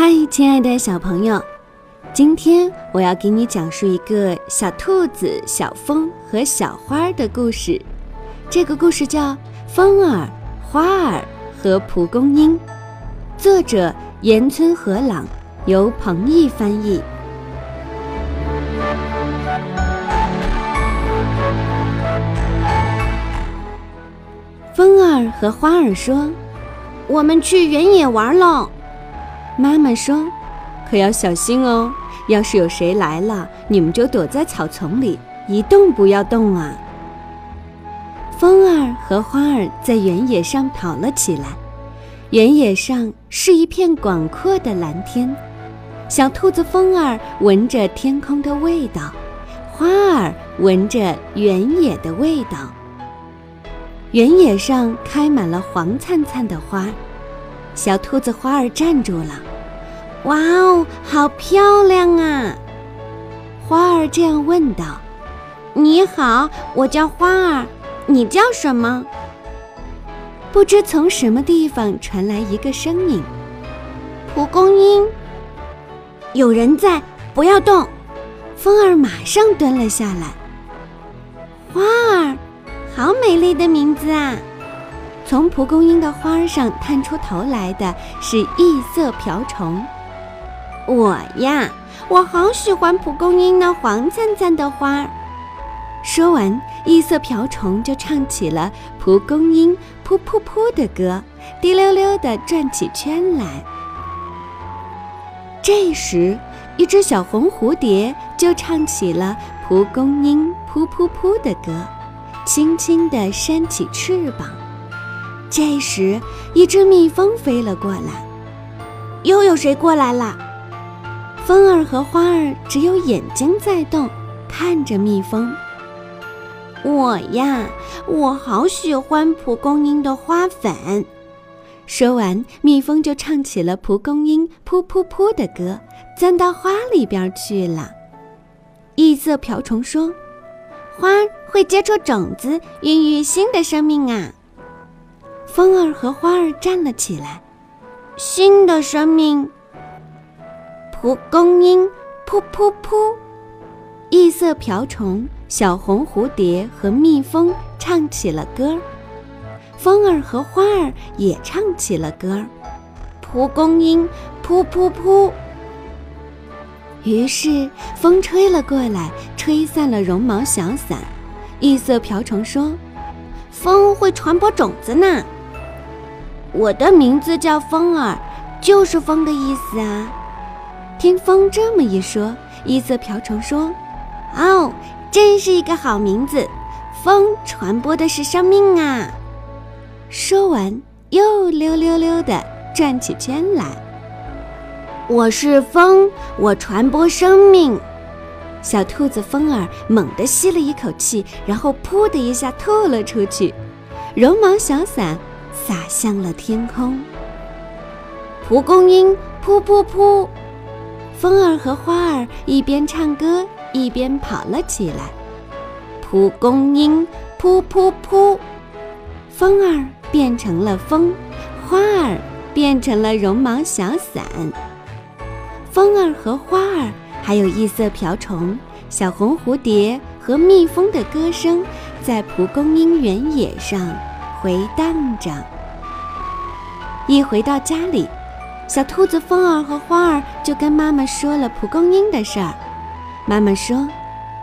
嗨亲爱的小朋友，今天我要给你讲述一个小兔子小风和小花的故事。这个故事叫《风儿、花儿和蒲公英》，作者岩村和朗，由彭毅翻译。风儿和花儿说：“我们去原野玩喽。”妈妈说：“可要小心哦，要是有谁来了，你们就躲在草丛里，一动不要动啊。”风儿和花儿在原野上跑了起来。原野上是一片广阔的蓝天。小兔子风儿闻着天空的味道，花儿闻着原野的味道。原野上开满了黄灿灿的花。小兔子花儿站住了。哇哦，好漂亮啊！花儿这样问道：“你好，我叫花儿，你叫什么？”不知从什么地方传来一个声音：“蒲公英，有人在，不要动。”风儿马上蹲了下来。花儿，好美丽的名字啊！从蒲公英的花上探出头来的是异色瓢虫。我呀，我好喜欢蒲公英那黄灿灿的花。说完，异色瓢虫就唱起了蒲公英噗噗噗的歌，滴溜溜地转起圈来。这时，一只小红蝴蝶就唱起了蒲公英噗噗噗的歌，轻轻地扇起翅膀。这时，一只蜜蜂飞了过来。又有谁过来了？风儿和花儿只有眼睛在动，看着蜜蜂。我呀，我好喜欢蒲公英的花粉。说完，蜜蜂就唱起了蒲公英噗噗噗的歌，钻到花里边去了。异色瓢虫说：“花会结出种子，孕育新的生命啊！”风儿和花儿站了起来。新的生命。蒲公英，噗噗噗！异色瓢虫、小红蝴蝶和蜜蜂唱起了歌儿，风儿和花儿也唱起了歌儿。蒲公英，噗噗噗！于是风吹了过来，吹散了绒毛小伞。异色瓢虫说：“风会传播种子呢。我的名字叫风儿，就是风的意思啊。”听风这么一说，异色瓢虫说：“哦，真是一个好名字！风传播的是生命啊！”说完，又溜溜溜地转起圈来。我是风，我传播生命。小兔子风儿猛地吸了一口气，然后噗的一下吐了出去，绒毛小伞洒向了天空。蒲公英，噗噗噗！风儿和花儿一边唱歌一边跑了起来。蒲公英，噗噗噗！风儿变成了风，花儿变成了绒毛小伞。风儿和花儿，还有异色瓢虫、小红蝴蝶和蜜蜂的歌声，在蒲公英原野上回荡着。一回到家里。小兔子风儿和花儿就跟妈妈说了蒲公英的事儿。妈妈说：“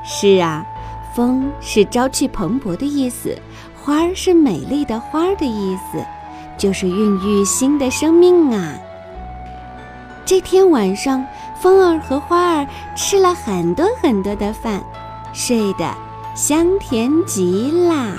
是啊，风是朝气蓬勃的意思，花儿是美丽的花儿的意思，就是孕育新的生命啊。”这天晚上，风儿和花儿吃了很多很多的饭，睡得香甜极啦。